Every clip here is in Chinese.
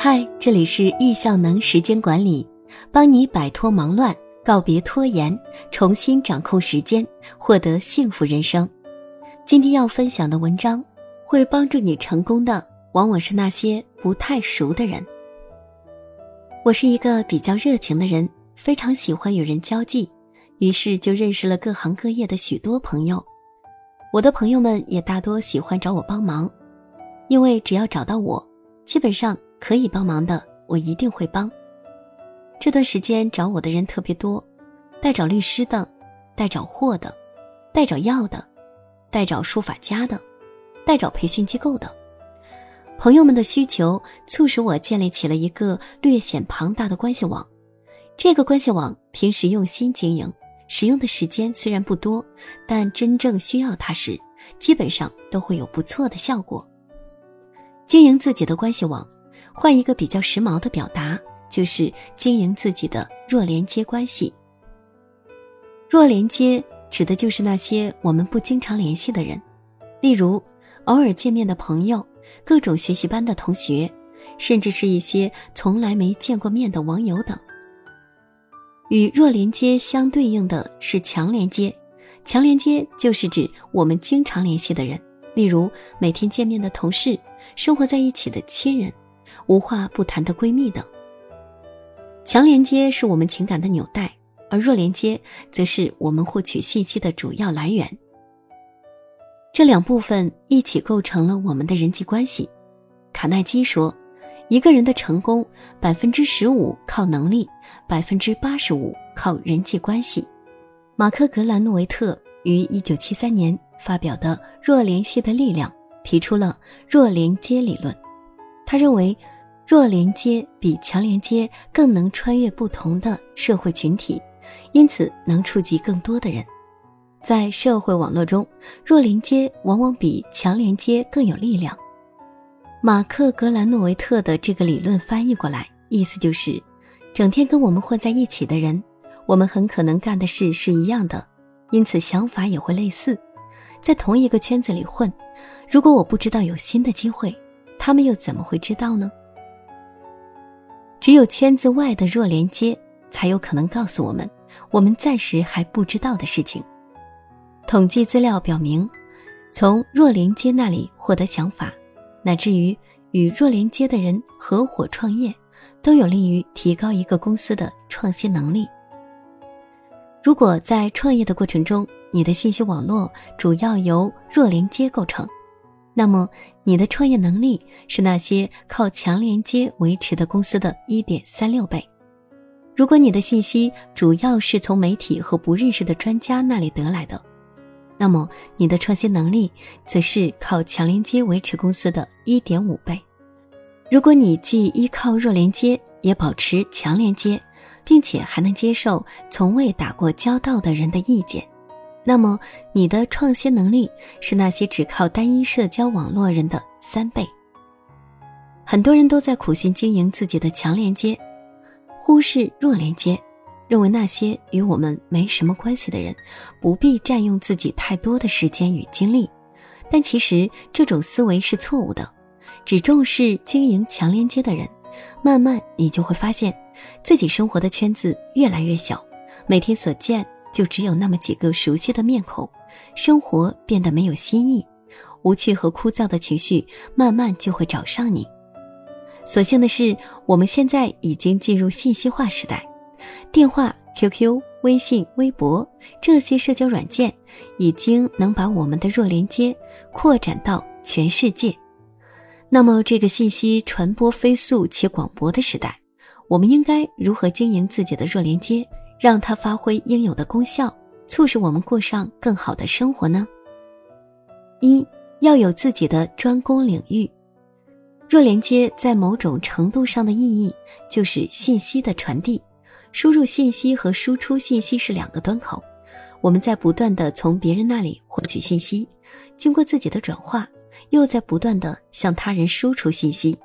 嗨，这里是易效能时间管理，帮你摆脱忙乱，告别拖延，重新掌控时间，获得幸福人生。今天要分享的文章，会帮助你成功的，往往是那些不太熟的人。我是一个比较热情的人，非常喜欢与人交际，于是就认识了各行各业的许多朋友。我的朋友们也大多喜欢找我帮忙，因为只要找到我，基本上。可以帮忙的，我一定会帮。这段时间找我的人特别多，带找律师的，带找货的，带找药的，带找书法家的，带找培训机构的。朋友们的需求促使我建立起了一个略显庞大的关系网。这个关系网平时用心经营，使用的时间虽然不多，但真正需要它时，基本上都会有不错的效果。经营自己的关系网。换一个比较时髦的表达，就是经营自己的弱连接关系。弱连接指的就是那些我们不经常联系的人，例如偶尔见面的朋友、各种学习班的同学，甚至是一些从来没见过面的网友等。与弱连接相对应的是强连接，强连接就是指我们经常联系的人，例如每天见面的同事、生活在一起的亲人。无话不谈的闺蜜等。强连接是我们情感的纽带，而弱连接则是我们获取信息的主要来源。这两部分一起构成了我们的人际关系。卡耐基说：“一个人的成功，百分之十五靠能力，百分之八十五靠人际关系。”马克·格兰诺维特于一九七三年发表的《弱联系的力量》提出了弱连接理论。他认为。弱连接比强连接更能穿越不同的社会群体，因此能触及更多的人。在社会网络中，弱连接往往比强连接更有力量。马克·格兰诺维特的这个理论翻译过来，意思就是：整天跟我们混在一起的人，我们很可能干的事是一样的，因此想法也会类似。在同一个圈子里混，如果我不知道有新的机会，他们又怎么会知道呢？只有圈子外的弱连接，才有可能告诉我们我们暂时还不知道的事情。统计资料表明，从弱连接那里获得想法，乃至于与弱连接的人合伙创业，都有利于提高一个公司的创新能力。如果在创业的过程中，你的信息网络主要由弱连接构成。那么，你的创业能力是那些靠强连接维持的公司的一点三六倍。如果你的信息主要是从媒体和不认识的专家那里得来的，那么你的创新能力则是靠强连接维持公司的一点五倍。如果你既依靠弱连接，也保持强连接，并且还能接受从未打过交道的人的意见。那么，你的创新能力是那些只靠单一社交网络人的三倍。很多人都在苦心经营自己的强连接，忽视弱连接，认为那些与我们没什么关系的人不必占用自己太多的时间与精力。但其实这种思维是错误的。只重视经营强连接的人，慢慢你就会发现自己生活的圈子越来越小，每天所见。就只有那么几个熟悉的面孔，生活变得没有新意，无趣和枯燥的情绪慢慢就会找上你。所幸的是，我们现在已经进入信息化时代，电话、QQ、微信、微博这些社交软件已经能把我们的弱连接扩展到全世界。那么，这个信息传播飞速且广博的时代，我们应该如何经营自己的弱连接？让它发挥应有的功效，促使我们过上更好的生活呢？一要有自己的专攻领域。弱连接在某种程度上的意义就是信息的传递。输入信息和输出信息是两个端口，我们在不断的从别人那里获取信息，经过自己的转化，又在不断的向他人输出信息。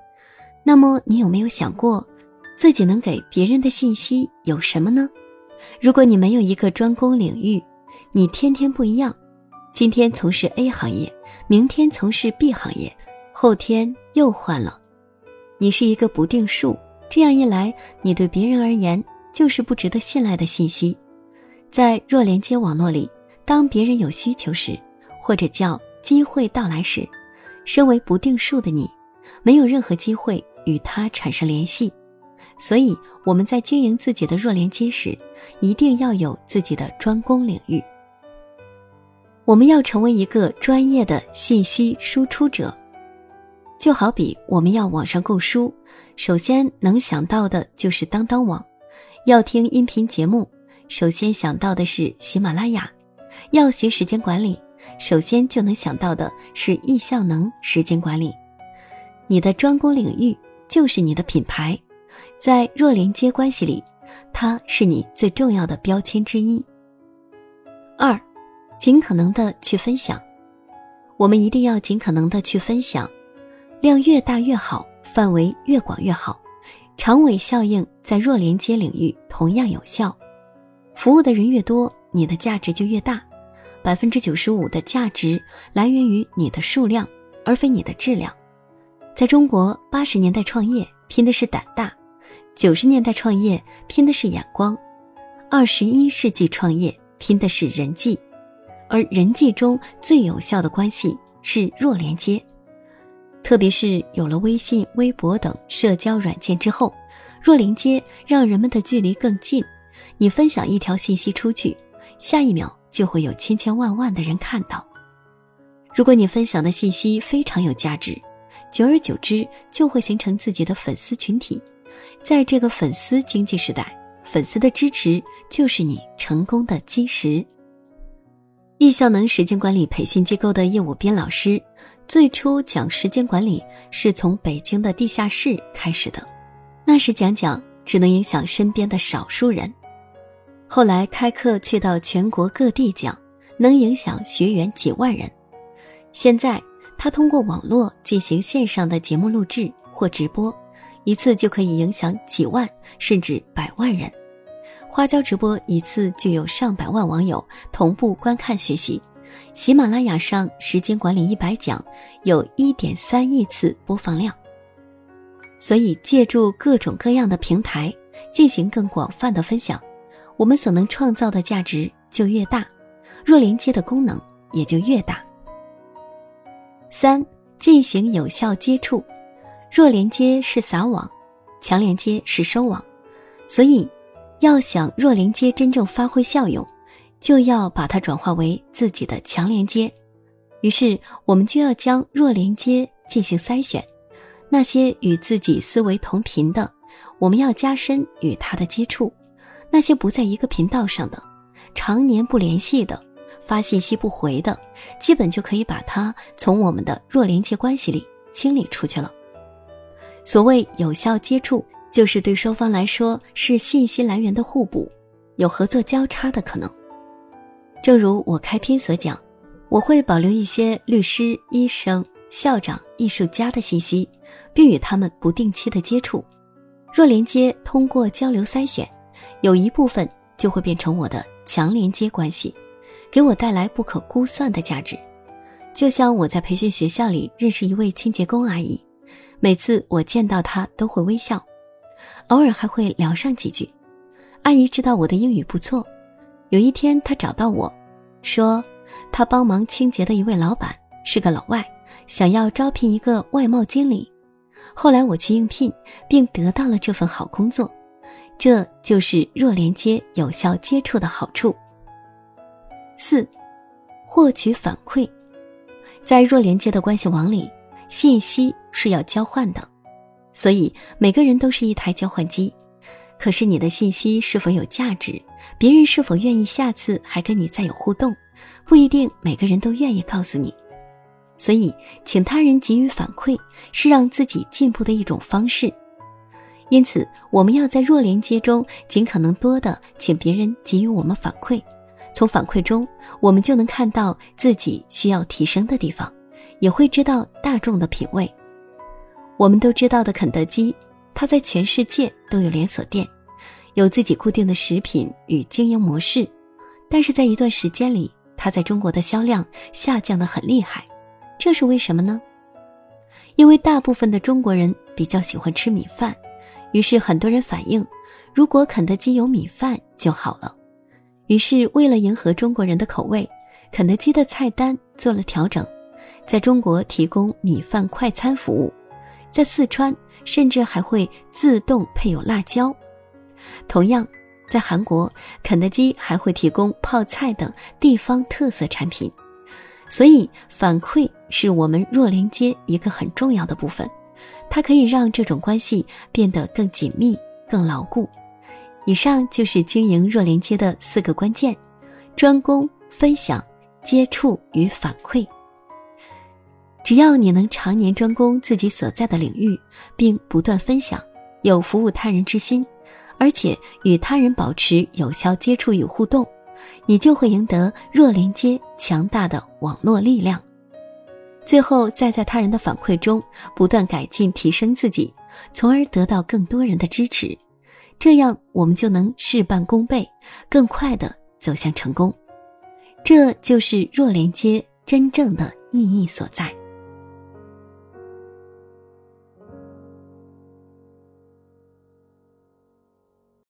那么，你有没有想过，自己能给别人的信息有什么呢？如果你没有一个专攻领域，你天天不一样，今天从事 A 行业，明天从事 B 行业，后天又换了，你是一个不定数。这样一来，你对别人而言就是不值得信赖的信息。在弱连接网络里，当别人有需求时，或者叫机会到来时，身为不定数的你，没有任何机会与他产生联系。所以我们在经营自己的弱连接时，一定要有自己的专攻领域。我们要成为一个专业的信息输出者，就好比我们要网上购书，首先能想到的就是当当网；要听音频节目，首先想到的是喜马拉雅；要学时间管理，首先就能想到的是易效能时间管理。你的专攻领域就是你的品牌，在弱连接关系里，它是你最重要的标签之一。二。尽可能的去分享，我们一定要尽可能的去分享，量越大越好，范围越广越好。长尾效应在弱连接领域同样有效，服务的人越多，你的价值就越大。百分之九十五的价值来源于你的数量，而非你的质量。在中国，八十年代创业拼的是胆大，九十年代创业拼的是眼光，二十一世纪创业拼的是人际。而人际中最有效的关系是弱连接，特别是有了微信、微博等社交软件之后，弱连接让人们的距离更近。你分享一条信息出去，下一秒就会有千千万万的人看到。如果你分享的信息非常有价值，久而久之就会形成自己的粉丝群体。在这个粉丝经济时代，粉丝的支持就是你成功的基石。易效能时间管理培训机构的业务编老师，最初讲时间管理是从北京的地下室开始的，那时讲讲只能影响身边的少数人，后来开课去到全国各地讲，能影响学员几万人。现在他通过网络进行线上的节目录制或直播，一次就可以影响几万甚至百万人。花椒直播一次就有上百万网友同步观看学习，喜马拉雅上时间管理一百讲有一点三亿次播放量。所以借助各种各样的平台进行更广泛的分享，我们所能创造的价值就越大，弱连接的功能也就越大。三、进行有效接触，弱连接是撒网，强连接是收网，所以。要想弱连接真正发挥效用，就要把它转化为自己的强连接。于是，我们就要将弱连接进行筛选，那些与自己思维同频的，我们要加深与他的接触；那些不在一个频道上的，常年不联系的，发信息不回的，基本就可以把它从我们的弱连接关系里清理出去了。所谓有效接触。就是对双方来说是信息来源的互补，有合作交叉的可能。正如我开篇所讲，我会保留一些律师、医生、校长、艺术家的信息，并与他们不定期的接触。若连接通过交流筛选，有一部分就会变成我的强连接关系，给我带来不可估算的价值。就像我在培训学校里认识一位清洁工阿姨，每次我见到他都会微笑。偶尔还会聊上几句。阿姨知道我的英语不错，有一天她找到我，说她帮忙清洁的一位老板是个老外，想要招聘一个外贸经理。后来我去应聘，并得到了这份好工作。这就是弱连接有效接触的好处。四，获取反馈，在弱连接的关系网里，信息是要交换的。所以每个人都是一台交换机，可是你的信息是否有价值，别人是否愿意下次还跟你再有互动，不一定每个人都愿意告诉你。所以，请他人给予反馈是让自己进步的一种方式。因此，我们要在弱连接中尽可能多的请别人给予我们反馈，从反馈中我们就能看到自己需要提升的地方，也会知道大众的品味。我们都知道的肯德基，它在全世界都有连锁店，有自己固定的食品与经营模式。但是在一段时间里，它在中国的销量下降的很厉害，这是为什么呢？因为大部分的中国人比较喜欢吃米饭，于是很多人反映，如果肯德基有米饭就好了。于是为了迎合中国人的口味，肯德基的菜单做了调整，在中国提供米饭快餐服务，在四川甚至还会自动配有辣椒。同样，在韩国，肯德基还会提供泡菜等地方特色产品。所以，反馈是我们若连接一个很重要的部分，它可以让这种关系变得更紧密、更牢固。以上就是经营若连接的四个关键：专攻、分享、接触与反馈。只要你能常年专攻自己所在的领域，并不断分享，有服务他人之心，而且与他人保持有效接触与互动。你就会赢得弱连接强大的网络力量，最后再在他人的反馈中不断改进提升自己，从而得到更多人的支持，这样我们就能事半功倍，更快的走向成功。这就是弱连接真正的意义所在。